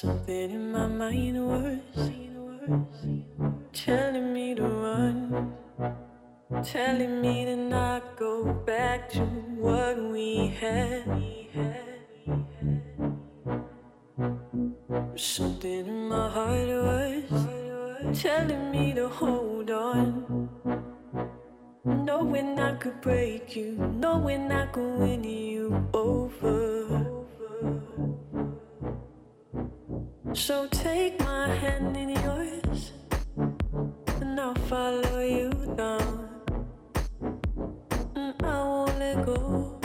Something in my mind was telling me to run, telling me to not go back to what we had. Something in my heart was telling me to hold on, knowing I could break you, knowing I could win you over. So take my hand in yours, and I'll follow you down. And I won't let go,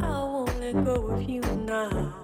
I won't let go of you now.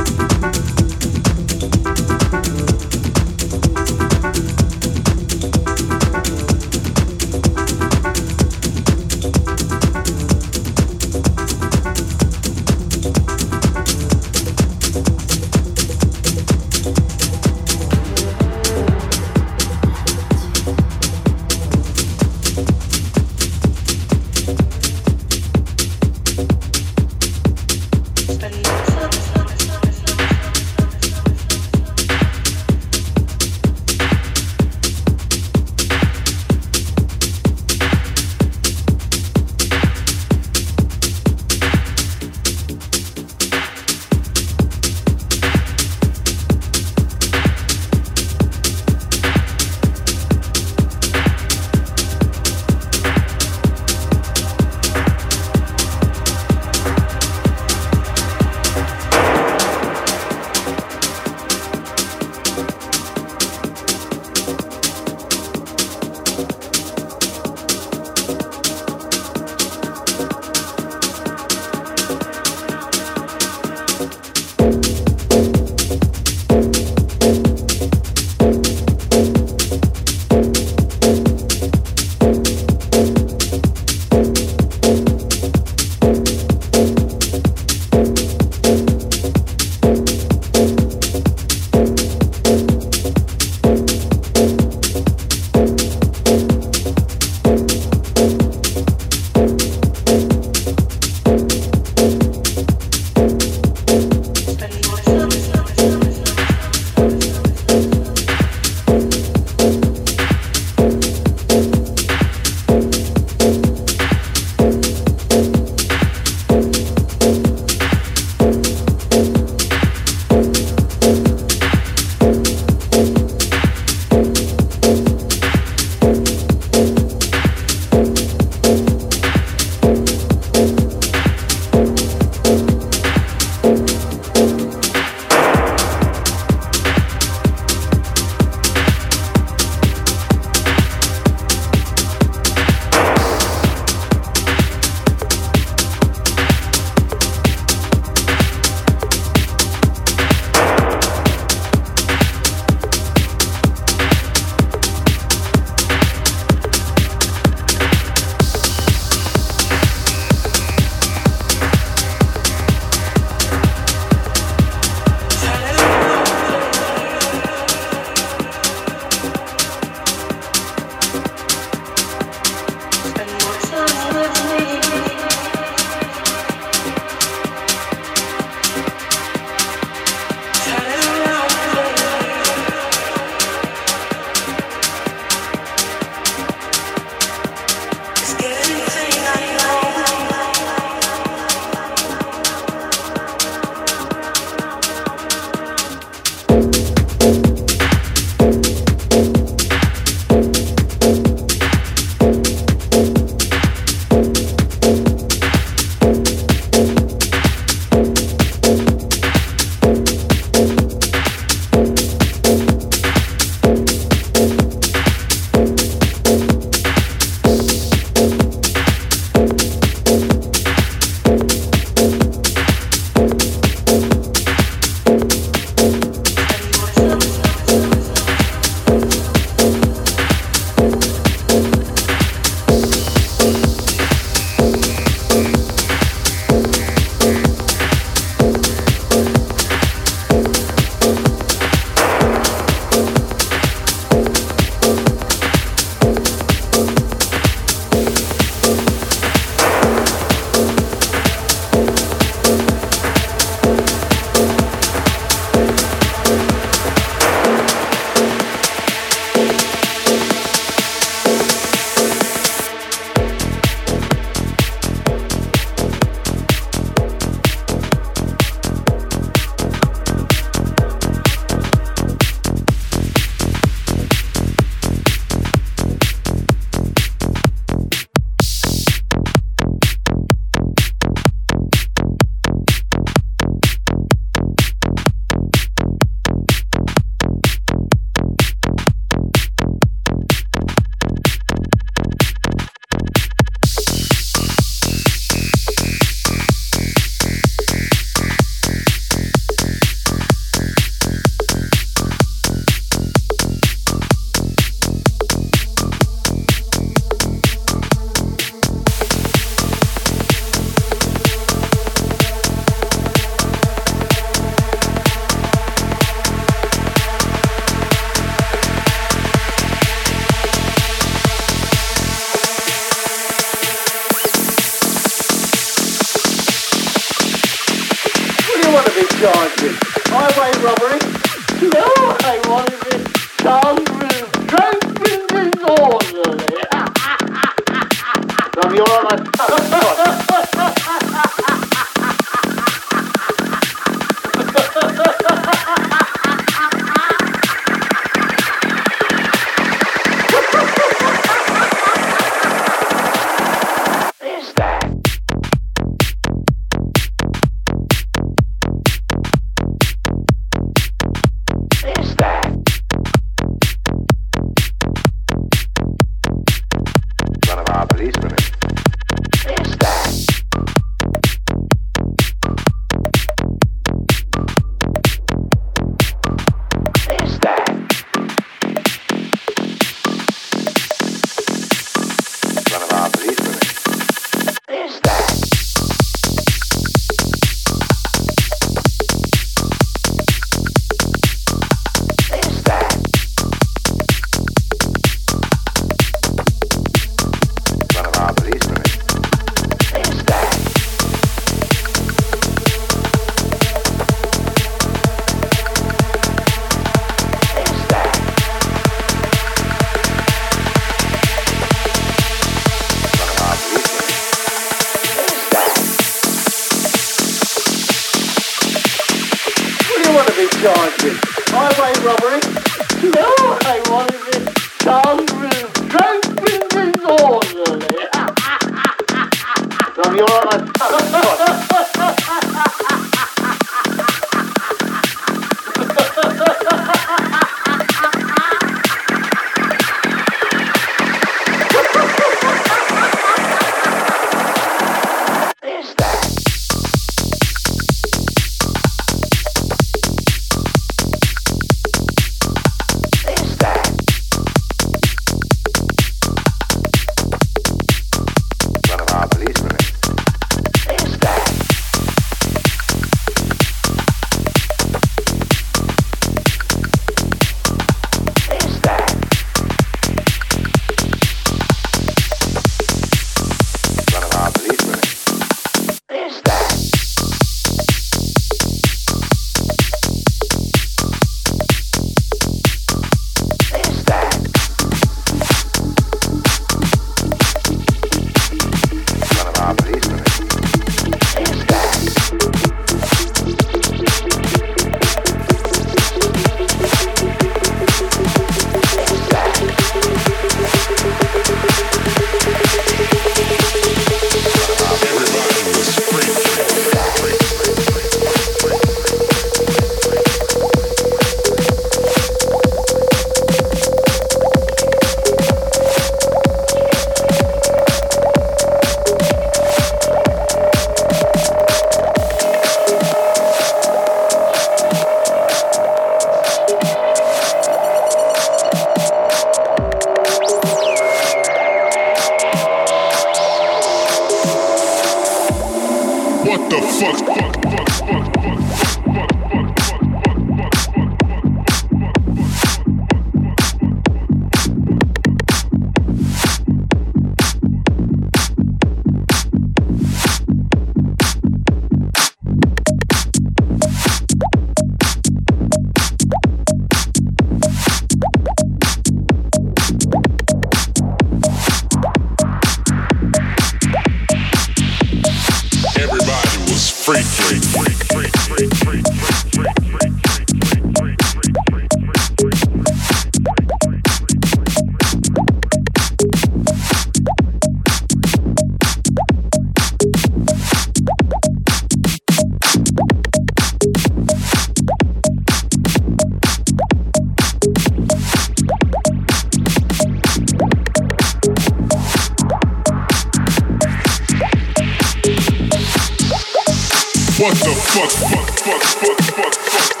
What the fuck? Fuck, fuck, fuck, fuck, fuck,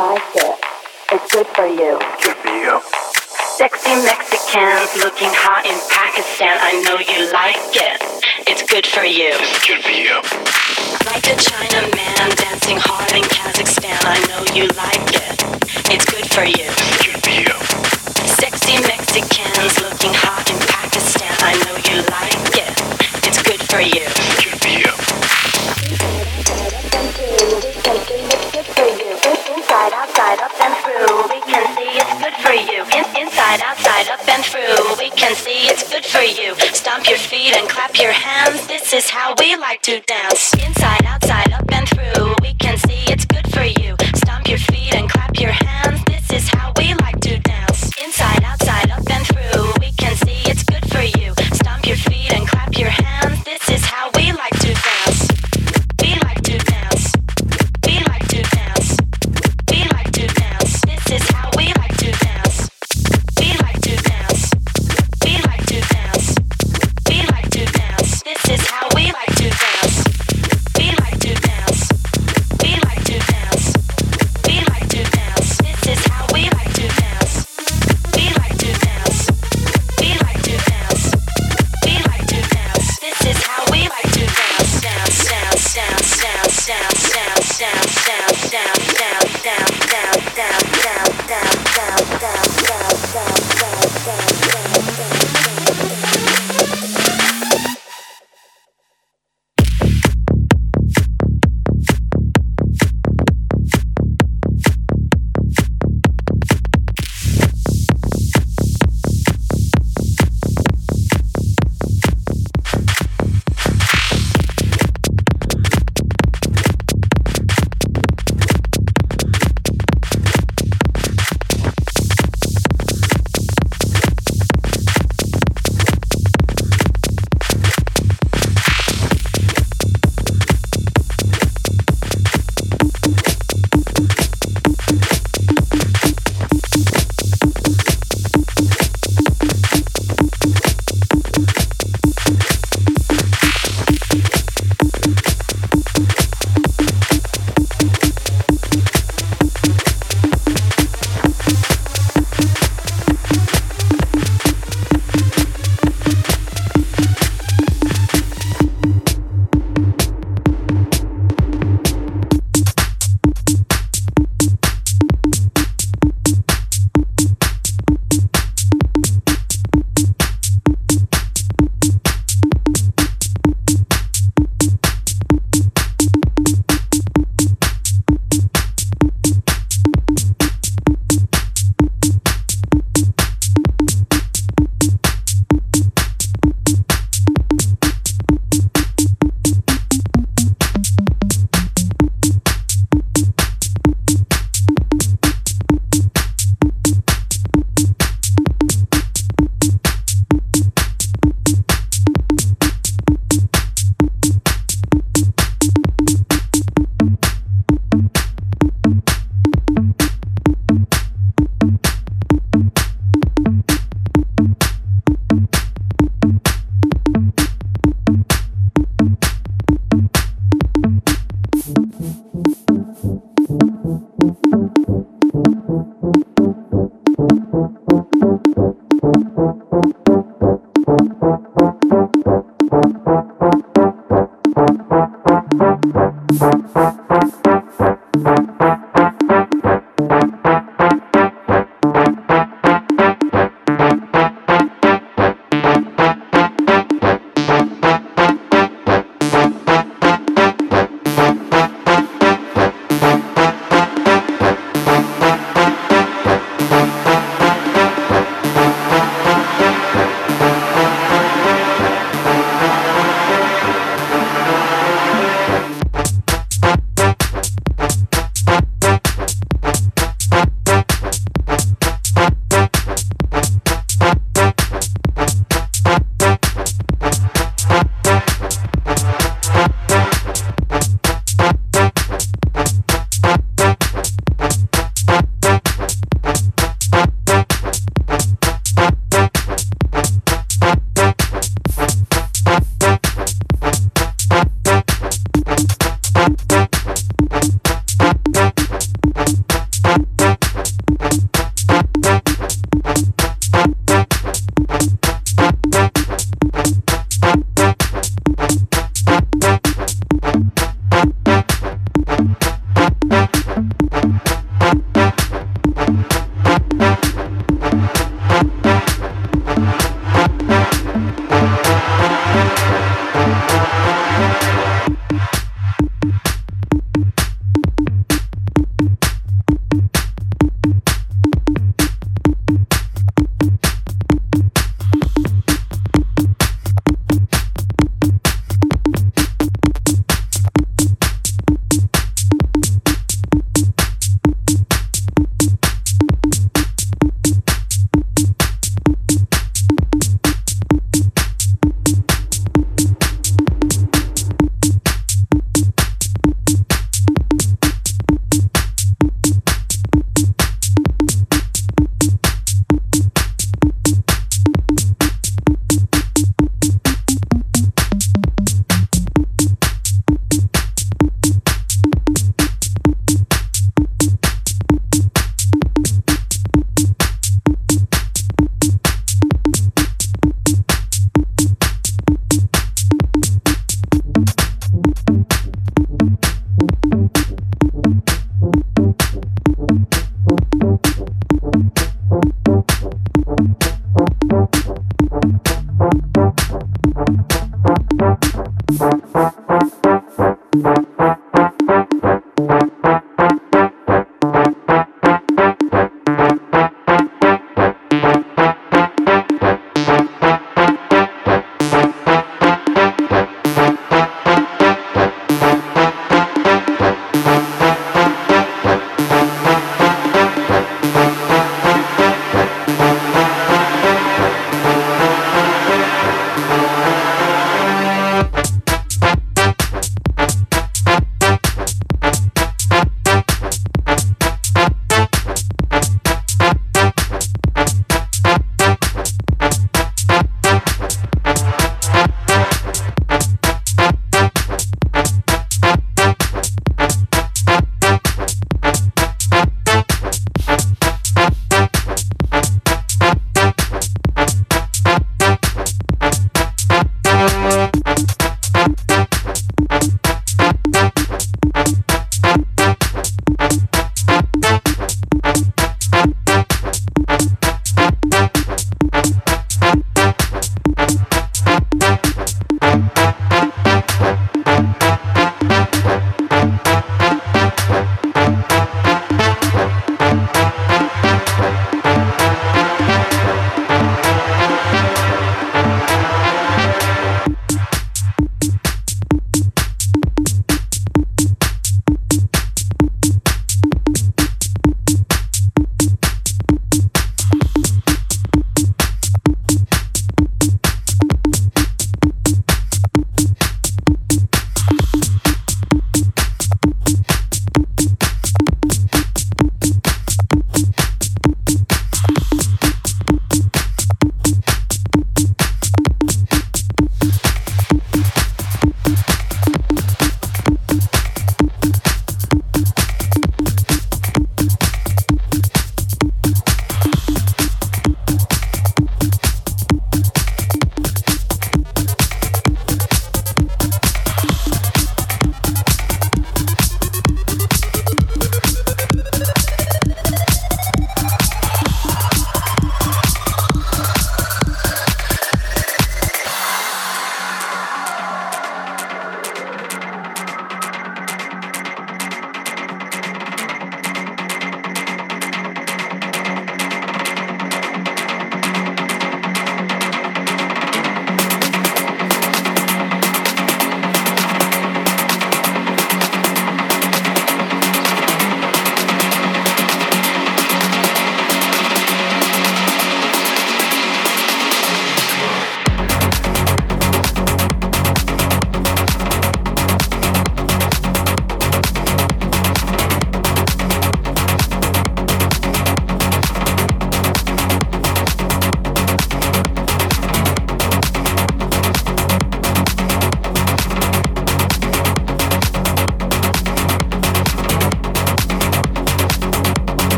like it. It's good for you. Good for you. Sexy Mexicans looking hot in Pakistan. I know you like it. It's good for you. Good for you. Like a Chinaman dancing hard in Kazakhstan. I know you like it. It's good for you. Good for you. Sexy Mexicans looking hot in Pakistan. I know you like it. It's good for you. Good for you. Inside, outside, up and through. We can see it's good for you. Stomp your feet and clap your hands. This is how we like to dance. Inside, outside, up and through. We can see it's good for you.